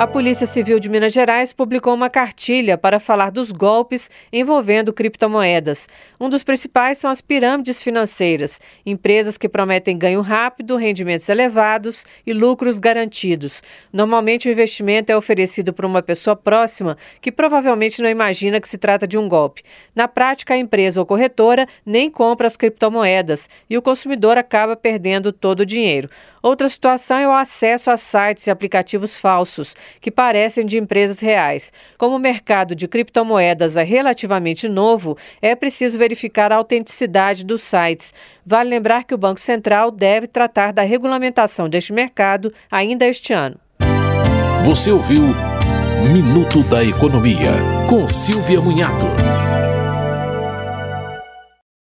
A Polícia Civil de Minas Gerais publicou uma cartilha para falar dos golpes envolvendo criptomoedas. Um dos principais são as pirâmides financeiras, empresas que prometem ganho rápido, rendimentos elevados e lucros garantidos. Normalmente, o investimento é oferecido por uma pessoa próxima que provavelmente não imagina que se trata de um golpe. Na prática, a empresa ou corretora nem compra as criptomoedas e o consumidor acaba perdendo todo o dinheiro. Outra situação é o acesso a sites e aplicativos falsos, que parecem de empresas reais. Como o mercado de criptomoedas é relativamente novo, é preciso verificar a autenticidade dos sites. Vale lembrar que o Banco Central deve tratar da regulamentação deste mercado ainda este ano. Você ouviu Minuto da Economia, com Silvia Munhato.